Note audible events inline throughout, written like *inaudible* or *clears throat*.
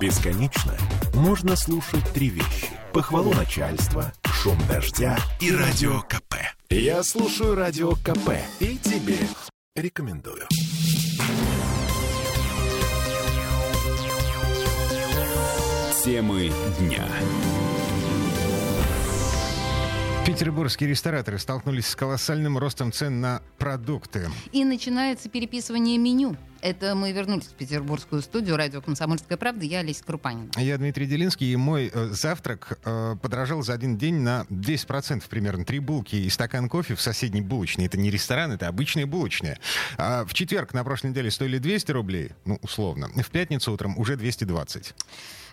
Бесконечно можно слушать три вещи. Похвалу начальства, шум дождя и радио КП. Я слушаю радио КП и тебе рекомендую. Темы дня. Петербургские рестораторы столкнулись с колоссальным ростом цен на продукты. И начинается переписывание меню. Это мы вернулись в петербургскую студию радио «Комсомольская правда». Я Олеся Крупанин. Я Дмитрий Делинский, и мой э, завтрак э, подорожал за один день на 10% примерно. Три булки и стакан кофе в соседней булочной. Это не ресторан, это обычная булочная. А в четверг на прошлой неделе стоили 200 рублей, ну, условно. В пятницу утром уже 220.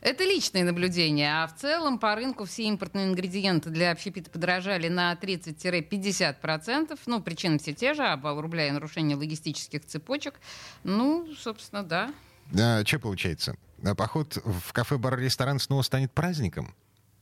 Это личные наблюдения, а в целом по рынку все импортные ингредиенты для общепита подорожали на 30-50%. Ну, причины все те же, обвал рубля и нарушение логистических цепочек. Ну, собственно, да. А, что получается? А поход в кафе-бар-ресторан снова станет праздником?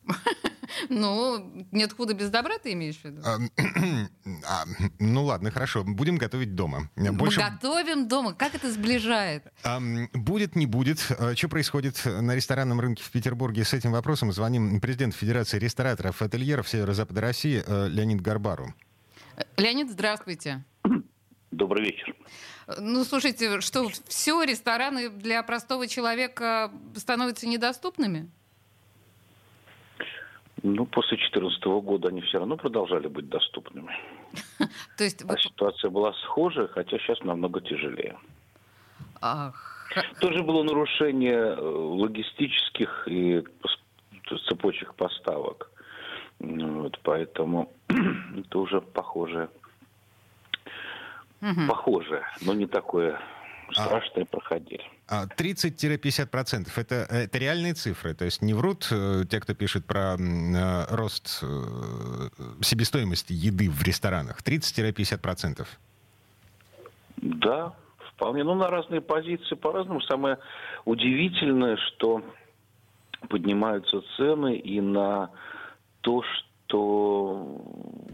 *laughs* Ну, нет худа без добра, ты имеешь в виду? А, *clears throat* а, ну ладно, хорошо. Будем готовить дома. Больше... Мы готовим дома. Как это сближает? А, будет, не будет. А, что происходит на ресторанном рынке в Петербурге с этим вопросом? Звоним президенту Федерации рестораторов и ательеров Северо-Запада России э, Леонид Гарбару. Леонид, здравствуйте. Добрый вечер. Ну, слушайте, что все рестораны для простого человека становятся недоступными? Ну, после 2014 года они все равно продолжали быть доступными. *laughs* То есть... А ситуация была схожая, хотя сейчас намного тяжелее. Тоже было нарушение э, логистических и цепочек поставок. Вот, поэтому *clears throat* это уже похоже. Угу. Похоже, но не такое страшные а, проходили. 30-50% это, это реальные цифры, то есть не врут э, те, кто пишет про э, рост э, себестоимости еды в ресторанах. 30-50%. Да, вполне. Ну, на разные позиции по-разному. Самое удивительное, что поднимаются цены и на то, что что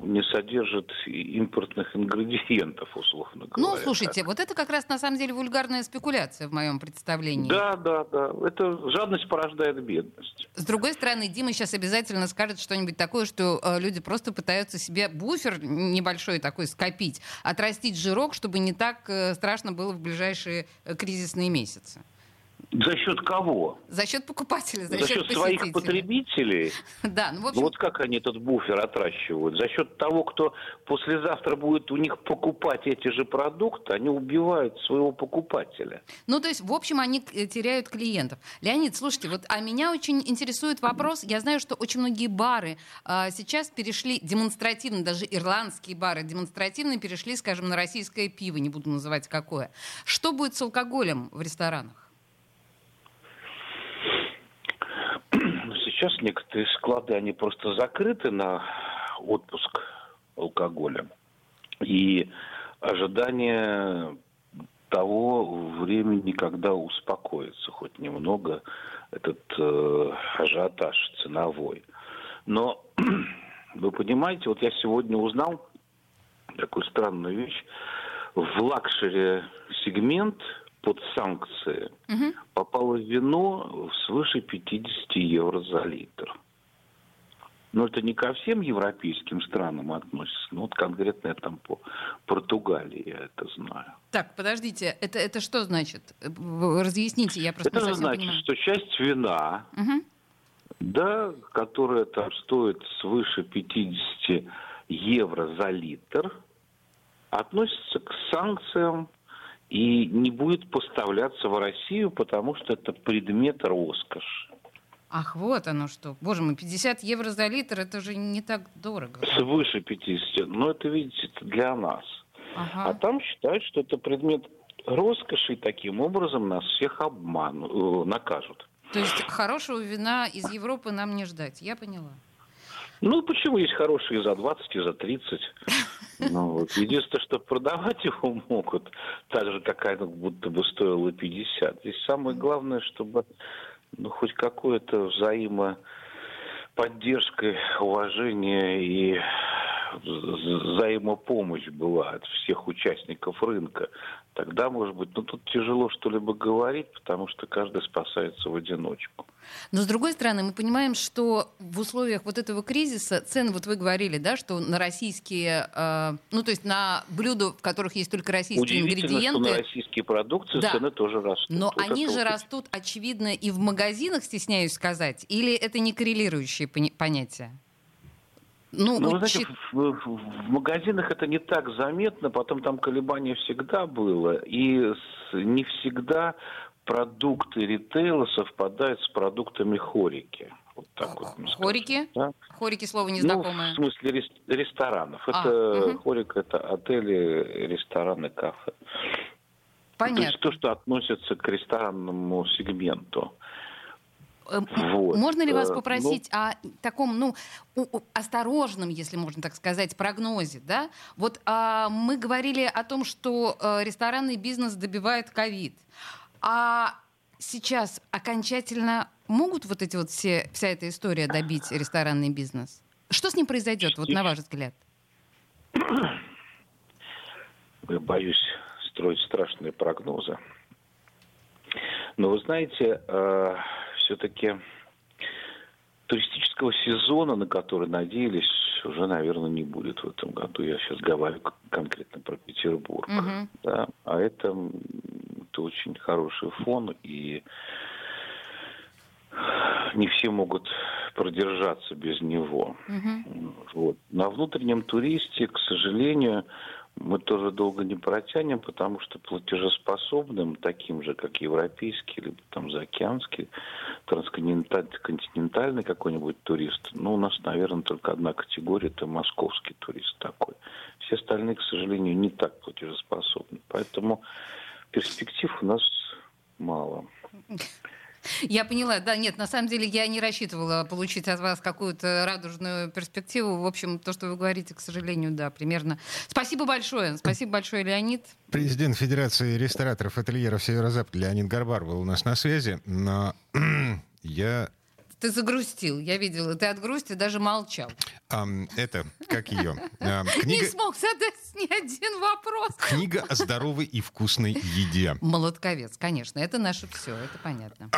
не содержит импортных ингредиентов, условно говоря. Ну, слушайте, вот это как раз на самом деле вульгарная спекуляция в моем представлении. Да, да, да. Это жадность порождает бедность. С другой стороны, Дима сейчас обязательно скажет что-нибудь такое, что э, люди просто пытаются себе буфер небольшой такой скопить, отрастить жирок, чтобы не так э, страшно было в ближайшие э, кризисные месяцы. За счет кого? За счет покупателей, за, за счет, счет своих потребителей. *laughs* Да, ну, в общем... ну вот как они этот буфер отращивают? За счет того, кто послезавтра будет у них покупать эти же продукты, они убивают своего покупателя. Ну, то есть, в общем, они э, теряют клиентов. Леонид, слушайте, вот а меня очень интересует вопрос. Я знаю, что очень многие бары а, сейчас перешли демонстративно, даже ирландские бары демонстративно перешли, скажем, на российское пиво, не буду называть какое. Что будет с алкоголем в ресторанах? Сейчас некоторые склады, они просто закрыты на отпуск алкоголя. И ожидание того времени, когда успокоится хоть немного этот э, ажиотаж ценовой. Но *clears throat* вы понимаете, вот я сегодня узнал такую странную вещь. В лакшере сегмент под санкции угу. попало вино свыше 50 евро за литр. Но это не ко всем европейским странам относится, но вот конкретно я там по Португалии я это знаю. Так, подождите, это, это что значит? Разъясните, я просто Это значит, понимаю. что часть вина, угу. да, которая там стоит свыше 50 евро за литр, относится к санкциям и не будет поставляться в Россию, потому что это предмет роскоши. Ах, вот оно что. Боже мой, 50 евро за литр, это же не так дорого. Свыше 50. Но это, видите, это для нас. Ага. А там считают, что это предмет роскоши, и таким образом нас всех обманут, э, накажут. То есть хорошего вина из Европы нам не ждать, я поняла. Ну, почему есть хорошие за 20 и за 30? *laughs* Ну, вот. *laughs* Единственное, что продавать его могут, так же, как оно будто бы стоило 50. Здесь самое главное, чтобы ну, хоть какое-то взаимоподдержка, уважение и взаимопомощь была от всех участников рынка, тогда, может быть, ну тут тяжело что-либо говорить, потому что каждый спасается в одиночку. Но с другой стороны, мы понимаем, что в условиях вот этого кризиса цены, вот вы говорили, да, что на российские, э, ну то есть на блюда, в которых есть только российские ингредиенты. Что на российские продукты да. цены тоже растут. Но вот они же растут, очевидно, и в магазинах, стесняюсь сказать, или это не коррелирующие понятия? Ну, ну вы знаете, в, в магазинах это не так заметно, потом там колебания всегда было, и не всегда продукты ритейла совпадают с продуктами хорики. Вот так вот. Хорики? Да? Хорики слово незнакомое. Ну, в смысле ресторанов. А, это угу. хорик, это отели, рестораны, кафе. Понятно. То есть то, что относится к ресторанному сегменту. Эм, вот. Можно ли вас э, попросить ну, о таком, ну, осторожном, если можно так сказать, прогнозе, да? Вот а, мы говорили о том, что а, ресторанный бизнес добивает ковид, а сейчас окончательно могут вот эти вот все вся эта история добить ресторанный бизнес? Что с ним произойдет, вот на ваш взгляд? Я боюсь строить страшные прогнозы. Но вы знаете, э, все-таки туристического сезона, на который надеялись, уже, наверное, не будет в этом году. Я сейчас говорю конкретно про Петербург. Uh-huh. Да? А это, это очень хороший фон, и не все могут продержаться без него. Uh-huh. Вот. На внутреннем туристе, к сожалению, мы тоже долго не протянем, потому что платежеспособным, таким же, как европейский, либо там заокеанский, трансконтинентальный какой-нибудь турист, ну, у нас, наверное, только одна категория, это московский турист такой. Все остальные, к сожалению, не так платежеспособны. Поэтому перспектив у нас мало. Я поняла, да, нет, на самом деле я не рассчитывала получить от вас какую-то радужную перспективу. В общем, то, что вы говорите, к сожалению, да, примерно. Спасибо большое, спасибо большое, Леонид. Президент Федерации рестораторов ательеров Северо-Запад Леонид Горбар был у нас на связи, но *clears throat* я ты загрустил, я видела. Ты от грусти даже молчал. А, это, как ее? *laughs* А, книга... Не смог задать ни один вопрос. Книга о здоровой и вкусной еде. Молотковец, конечно. Это наше все, это понятно.